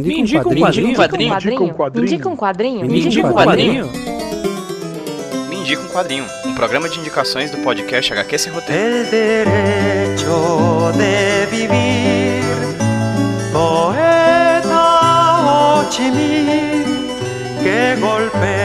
Me indica um quadrinho. Me indica um quadrinho. Me indica um quadrinho. Me indica um quadrinho. Me indica um quadrinho. Um programa de indicações do podcast HQ Sem Roteiro. El derecho de vivir, poeta Ho Chi Minh, que golpea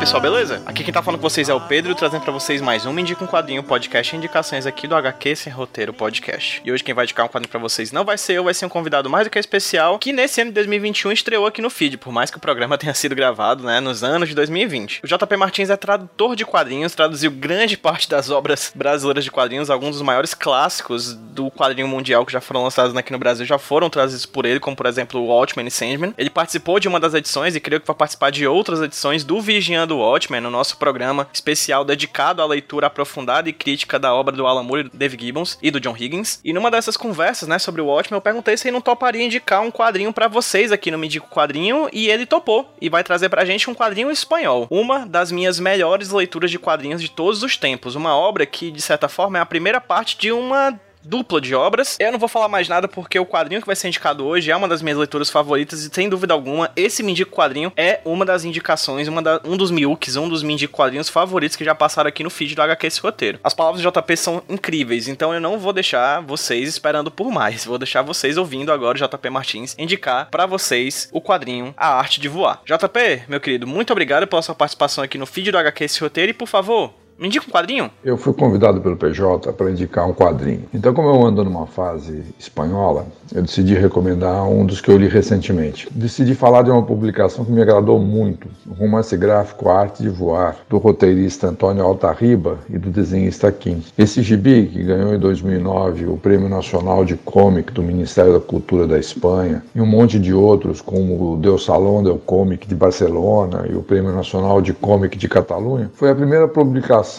pessoal, beleza? Aqui quem tá falando com vocês é o Pedro, trazendo pra vocês mais um Indica um Quadrinho, podcast indicações aqui do HQ Sem Roteiro Podcast. E hoje quem vai indicar um quadrinho pra vocês não vai ser eu, vai ser um convidado mais do que especial, que nesse ano de 2021 estreou aqui no feed, por mais que o programa tenha sido gravado, né, nos anos de 2020. O JP Martins é tradutor de quadrinhos, traduziu grande parte das obras brasileiras de quadrinhos, alguns dos maiores clássicos do quadrinho mundial que já foram lançados aqui no Brasil já foram trazidos por ele, como por exemplo o Watchmen e Sandman. Ele participou de uma das edições e creio que vai participar de outras edições do Vigiando o Watchmen, no nosso programa especial dedicado à leitura aprofundada e crítica da obra do Alan Moore, Dave Gibbons e do John Higgins. E numa dessas conversas, né, sobre o Watchmen, eu perguntei se ele não toparia indicar um quadrinho para vocês aqui no Me Quadrinho, e ele topou e vai trazer pra gente um quadrinho espanhol, uma das minhas melhores leituras de quadrinhos de todos os tempos, uma obra que de certa forma é a primeira parte de uma dupla de obras. Eu não vou falar mais nada porque o quadrinho que vai ser indicado hoje é uma das minhas leituras favoritas e sem dúvida alguma, esse Me Indico Quadrinho é uma das indicações, uma da, um dos Miukes, um dos Me Indico Quadrinhos favoritos que já passaram aqui no feed do HQ esse roteiro. As palavras do JP são incríveis, então eu não vou deixar vocês esperando por mais. Vou deixar vocês ouvindo agora o JP Martins indicar para vocês o quadrinho A Arte de Voar. JP, meu querido, muito obrigado pela sua participação aqui no feed do HQ esse roteiro e por favor, me indica um quadrinho? Eu fui convidado pelo PJ para indicar um quadrinho. Então, como eu ando numa fase espanhola, eu decidi recomendar um dos que eu li recentemente. Decidi falar de uma publicação que me agradou muito, o romance gráfico A Arte de Voar, do roteirista Antônio Altarriba e do desenhista Kim. Esse gibi, que ganhou em 2009 o Prêmio Nacional de Comic do Ministério da Cultura da Espanha, e um monte de outros, como o Del Salón del Comic de Barcelona e o Prêmio Nacional de Comic de Catalunha, foi a primeira publicação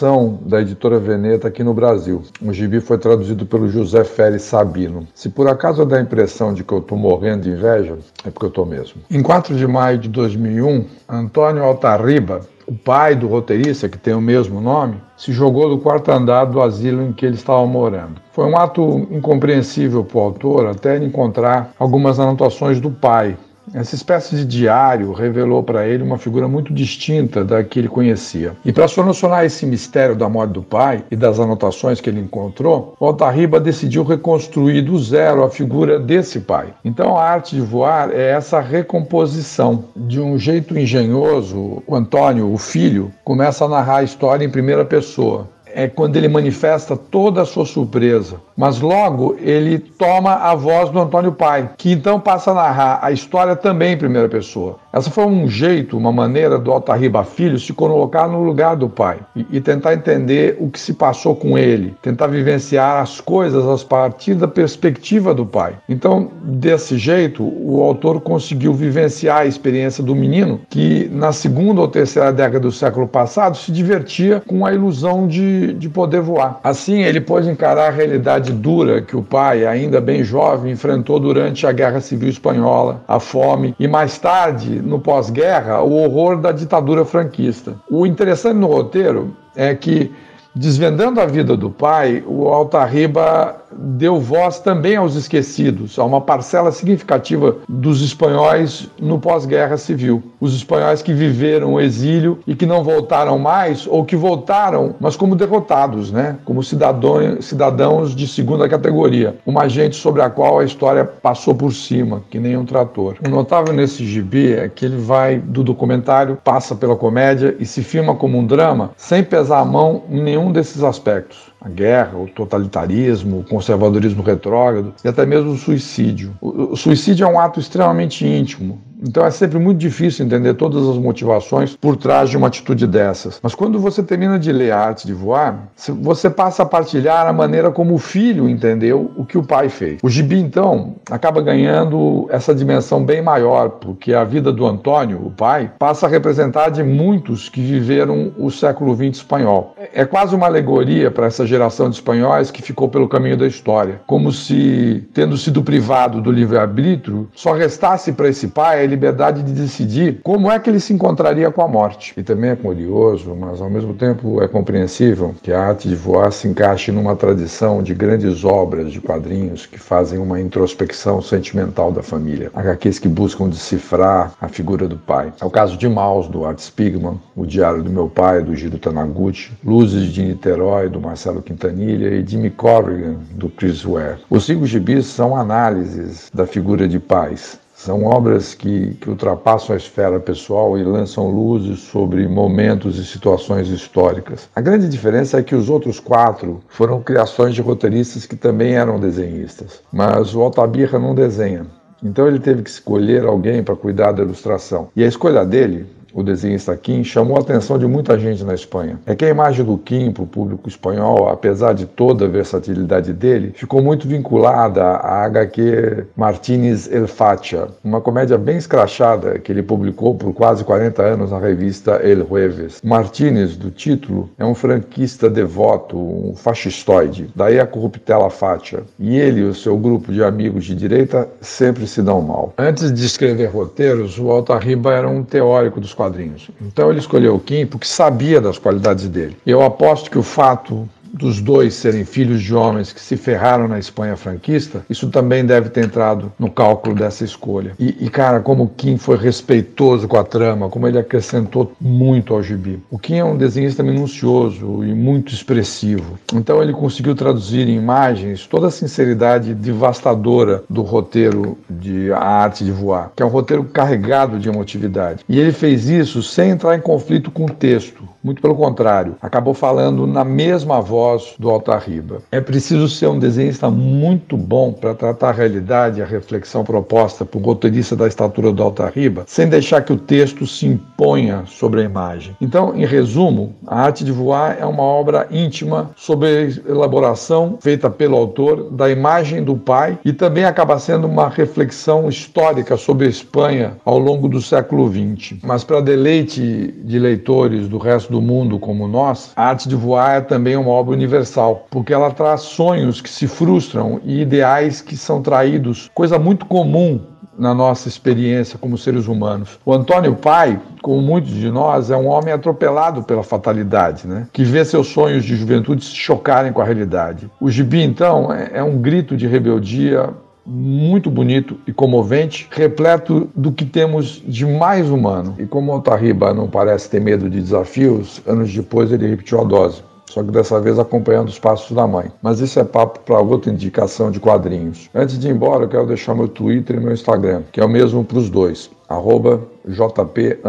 da editora Veneta aqui no Brasil. O gibi foi traduzido pelo José Félix Sabino. Se por acaso dá a impressão de que eu estou morrendo de inveja, é porque eu estou mesmo. Em 4 de maio de 2001, Antônio Altarriba, o pai do roteirista, que tem o mesmo nome, se jogou do quarto andar do asilo em que ele estava morando. Foi um ato incompreensível para o autor até encontrar algumas anotações do pai, essa espécie de diário revelou para ele uma figura muito distinta da que ele conhecia. E para solucionar esse mistério da morte do pai e das anotações que ele encontrou, Altarriba decidiu reconstruir do zero a figura desse pai. Então a arte de voar é essa recomposição. De um jeito engenhoso, o Antônio, o filho, começa a narrar a história em primeira pessoa é quando ele manifesta toda a sua surpresa. Mas logo ele toma a voz do Antônio Pai, que então passa a narrar a história também em primeira pessoa. Essa foi um jeito, uma maneira do Altarriba Filho se colocar no lugar do pai e, e, tentar entender o que se passou com ele, tentar vivenciar as coisas a partir da perspectiva do pai. Então, desse jeito, o autor conseguiu vivenciar a experiência do menino que, na segunda ou terceira década do século passado, se divertia com a ilusão de, de poder voar. Assim, ele pôde encarar a realidade dura que o pai, ainda bem jovem, enfrentou durante a Guerra Civil Espanhola, a fome e mais tarde no pós-guerra, o horror da ditadura franquista. O interessante no roteiro é que, desvendando a vida do pai, o Altarriba deu voz também aos esquecidos, a uma parcela significativa dos espanhóis no pós-guerra civil. Os espanhóis que viveram o exílio e que não voltaram mais, ou que voltaram, mas como derrotados, né? como cidadãos, cidadãos de segunda categoria. Uma gente sobre a qual a história passou por cima, que nem um trator. O notável nesse gibi é que ele vai do documentário, passa pela comédia e se filma como um drama, sem pesar a mão em nenhum desses aspectos a guerra, o totalitarismo, o conservadorismo retrógrado e até mesmo o suicídio. O, suicídio é um ato extremamente íntimo, então é sempre muito difícil entender todas as motivações por trás de uma atitude dessas. Mas quando você termina de ler a arte de voar, você passa a partilhar a maneira como o filho entendeu o que o pai fez. O gibi, então, acaba ganhando essa dimensão bem maior, porque a vida do Antônio, o pai, passa a representar de muitos que viveram o século XX espanhol. É quase uma alegoria para essa geração de espanhóis que ficou pelo caminho da história. Como se, tendo sido privado do livre-arbítrio, só restasse para esse pai liberdade de decidir como é que ele se encontraria com a morte. E também é curioso, mas ao mesmo tempo é compreensível que a arte de voar se encaixe numa tradição de grandes obras de quadrinhos que fazem uma introspecção sentimental da família. HQs que buscam decifrar a figura do pai. É o caso de Maus, do Art Spigman, O Diário do Meu Pai, do Giro Taniguchi, Luzes de Niterói, do Marcelo Quintanilha e Jimmy Corrigan, do Chris Ware. Os cinco gibis são análises da figura de pais, são obras que, que, ultrapassam a esfera pessoal e lançam luzes sobre momentos e situações históricas. A grande diferença é que os outros quatro foram criações de roteiristas que também eram desenhistas, mas o Altabirra não desenha. Então ele teve que escolher alguém para cuidar da ilustração. E a escolha dele o desenhista Kim, chamou a atenção de muita gente na Espanha. É que a imagem do Kim para o público espanhol, apesar de toda a versatilidade dele, ficou muito vinculada à HQ Martínez El Facha, uma comédia bem escrachada que ele publicou por quase 40 anos na revista El Jueves. Martínez, do título, é um franquista devoto, um fascistoide, daí a corruptela Facha. E ele e o seu grupo de amigos de direita sempre se dão mal. Antes de escrever roteiros, o Altarriba era um teórico dos quadrinhos. Então ele escolheu o Kim porque sabia das qualidades dele. Eu aposto que o fato dos dois serem filhos de homens que se ferraram na Espanha franquista, isso também deve ter entrado no cálculo dessa escolha. E, e, cara, como o Kim foi respeitoso com a trama, como ele acrescentou muito ao gibi. O Kim é um desenhista minucioso e muito expressivo. Então ele conseguiu traduzir em imagens toda a sinceridade devastadora do roteiro de A Arte de Voar, que é um roteiro carregado de emotividade. E ele fez isso sem entrar em conflito com o texto. Muito pelo contrário, acabou falando na mesma voz do Altarriba. É preciso ser um desenhista muito bom para tratar a realidade e a reflexão proposta por roteirista da estatura do Altarriba, sem deixar que o texto se imponha sobre a imagem. Então, em resumo, A Arte de Voar é uma obra íntima sobre a elaboração feita pelo autor da imagem do pai e também acaba sendo uma reflexão histórica sobre a Espanha ao longo do século XX. Mas para deleite de leitores do resto do mundo como nós, a arte de voar é também uma obra universal, porque ela traz sonhos que se frustram e ideais que são traídos, coisa muito comum na nossa experiência como seres humanos. O Antônio Pai, como muitos de nós, é um homem atropelado pela fatalidade, né? que vê seus sonhos de juventude se chocarem com a realidade. O Gibi, então, é, é um grito de rebeldia muito bonito e comovente, repleto do que temos de mais humano. E como Altarriba não parece ter medo de desafios, anos depois ele repetiu a dose. Só que dessa vez acompanhando os passos da mãe. Mas isso é papo para outra indicação de quadrinhos. Antes de ir embora, eu quero deixar meu Twitter e meu Instagram, que é o mesmo para os dois arroba JP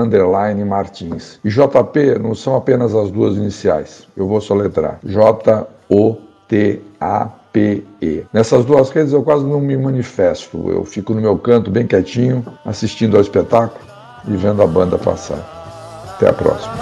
Martins. E JP não são apenas as duas iniciais. Eu vou soletrar. J-O-T-A PE. Nessas duas redes eu quase não me manifesto, eu fico no meu canto bem quietinho, assistindo ao espetáculo e vendo a banda passar. Até a próxima.